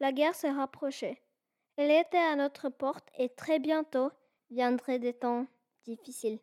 la guerre se rapprochait. Elle était à notre porte et très bientôt viendraient des temps difficiles.